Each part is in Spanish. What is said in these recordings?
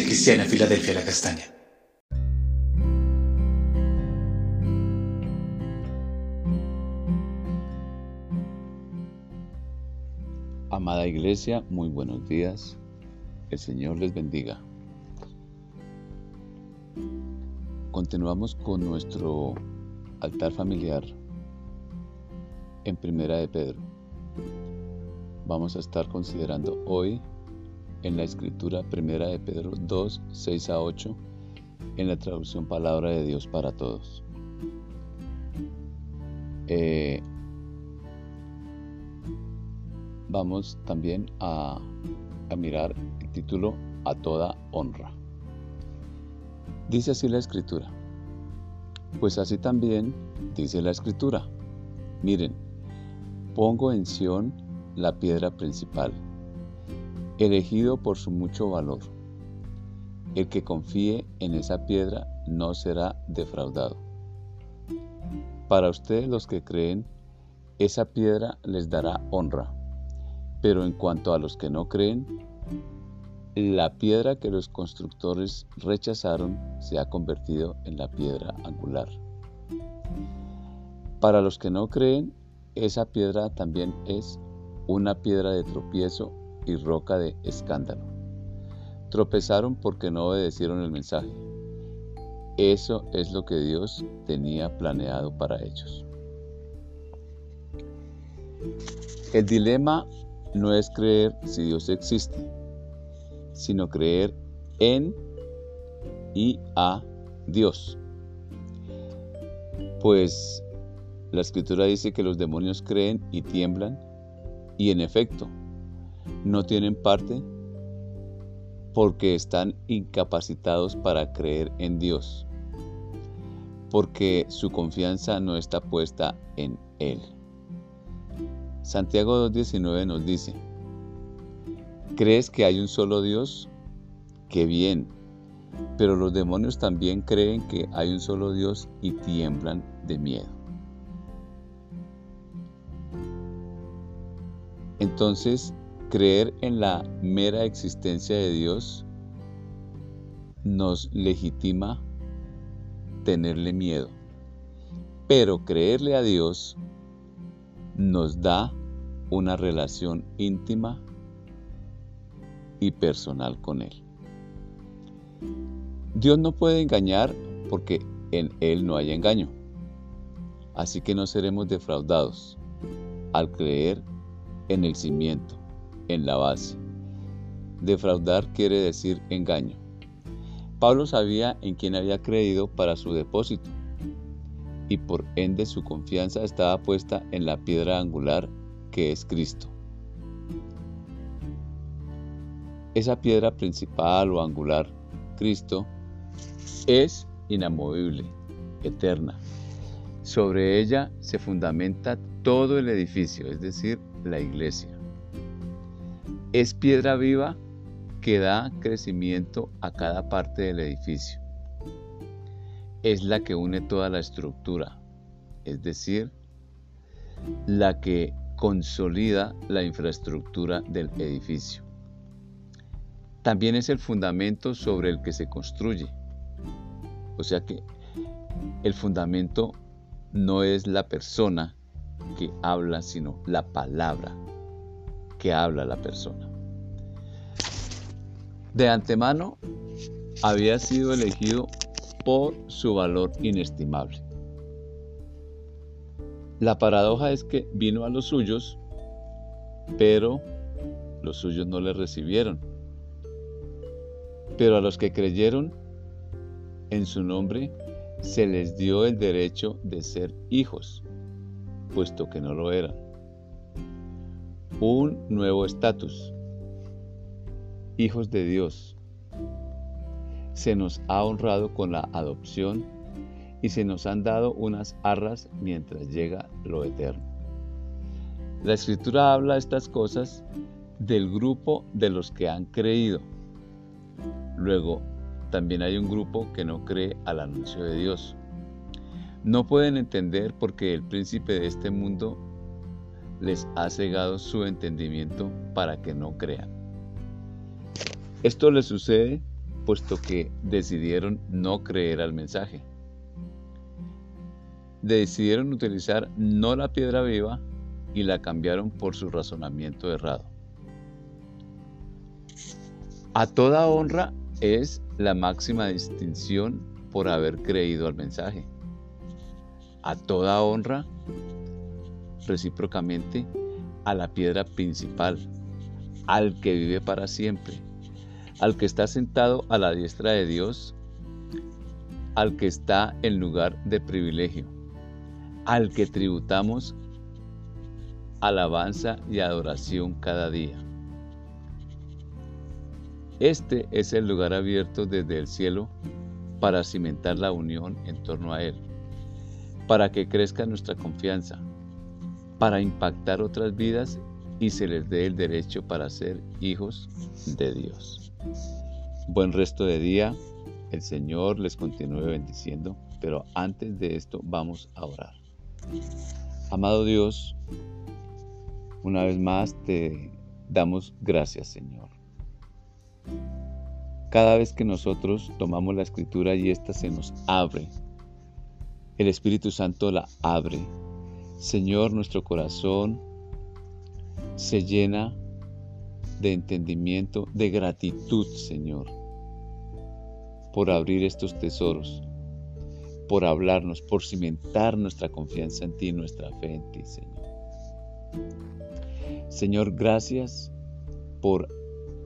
Cristiana Filadelfia La Castaña. Amada Iglesia, muy buenos días. El Señor les bendiga. Continuamos con nuestro altar familiar en Primera de Pedro. Vamos a estar considerando hoy en la escritura Primera de Pedro 2, 6 a 8 en la traducción Palabra de Dios para Todos. Eh, vamos también a, a mirar el título A toda honra. Dice así la escritura. Pues así también dice la escritura. Miren, pongo en Sión la piedra principal, elegido por su mucho valor. El que confíe en esa piedra no será defraudado. Para ustedes los que creen, esa piedra les dará honra. Pero en cuanto a los que no creen, la piedra que los constructores rechazaron se ha convertido en la piedra angular. Para los que no creen, esa piedra también es una piedra de tropiezo y roca de escándalo. Tropezaron porque no obedecieron el mensaje. Eso es lo que Dios tenía planeado para ellos. El dilema no es creer si Dios existe, sino creer en y a Dios. Pues la escritura dice que los demonios creen y tiemblan y en efecto no tienen parte porque están incapacitados para creer en Dios, porque su confianza no está puesta en Él. Santiago 2.19 nos dice, ¿crees que hay un solo Dios? Qué bien, pero los demonios también creen que hay un solo Dios y tiemblan de miedo. Entonces, creer en la mera existencia de Dios nos legitima tenerle miedo. Pero creerle a Dios nos da una relación íntima y personal con Él. Dios no puede engañar porque en Él no hay engaño. Así que no seremos defraudados al creer en el cimiento, en la base. Defraudar quiere decir engaño. Pablo sabía en quién había creído para su depósito y por ende su confianza estaba puesta en la piedra angular que es Cristo. Esa piedra principal o angular, Cristo, es inamovible, eterna. Sobre ella se fundamenta todo el edificio, es decir, la iglesia. Es piedra viva que da crecimiento a cada parte del edificio. Es la que une toda la estructura, es decir, la que consolida la infraestructura del edificio. También es el fundamento sobre el que se construye. O sea que el fundamento no es la persona que habla, sino la palabra que habla la persona. De antemano había sido elegido por su valor inestimable. La paradoja es que vino a los suyos, pero los suyos no le recibieron. Pero a los que creyeron en su nombre, se les dio el derecho de ser hijos puesto que no lo eran. Un nuevo estatus. Hijos de Dios. Se nos ha honrado con la adopción y se nos han dado unas arras mientras llega lo eterno. La escritura habla estas cosas del grupo de los que han creído. Luego, también hay un grupo que no cree al anuncio de Dios. No pueden entender porque el príncipe de este mundo les ha cegado su entendimiento para que no crean. Esto les sucede puesto que decidieron no creer al mensaje. Decidieron utilizar no la piedra viva y la cambiaron por su razonamiento errado. A toda honra es la máxima distinción por haber creído al mensaje. A toda honra, recíprocamente, a la piedra principal, al que vive para siempre, al que está sentado a la diestra de Dios, al que está en lugar de privilegio, al que tributamos alabanza y adoración cada día. Este es el lugar abierto desde el cielo para cimentar la unión en torno a Él, para que crezca nuestra confianza, para impactar otras vidas y se les dé el derecho para ser hijos de Dios. Buen resto de día, el Señor les continúe bendiciendo, pero antes de esto vamos a orar. Amado Dios, una vez más te damos gracias, Señor. Cada vez que nosotros tomamos la escritura y ésta se nos abre, el Espíritu Santo la abre. Señor, nuestro corazón se llena de entendimiento, de gratitud, Señor, por abrir estos tesoros, por hablarnos, por cimentar nuestra confianza en ti, nuestra fe en ti, Señor. Señor, gracias por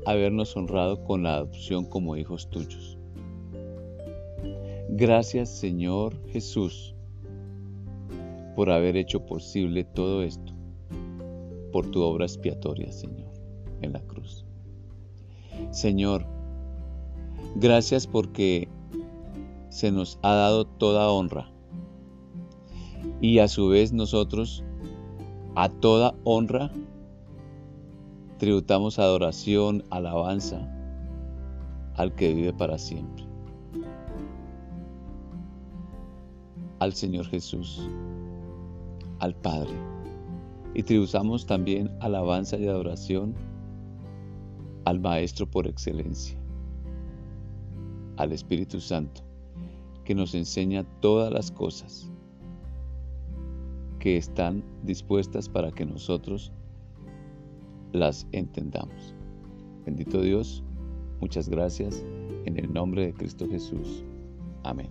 habernos honrado con la adopción como hijos tuyos. Gracias, Señor Jesús, por haber hecho posible todo esto por tu obra expiatoria, Señor, en la cruz. Señor, gracias porque se nos ha dado toda honra y a su vez nosotros a toda honra tributamos adoración, alabanza al que vive para siempre, al Señor Jesús, al Padre y tributamos también alabanza y adoración al Maestro por excelencia, al Espíritu Santo, que nos enseña todas las cosas que están dispuestas para que nosotros las entendamos. Bendito Dios, muchas gracias en el nombre de Cristo Jesús. Amén.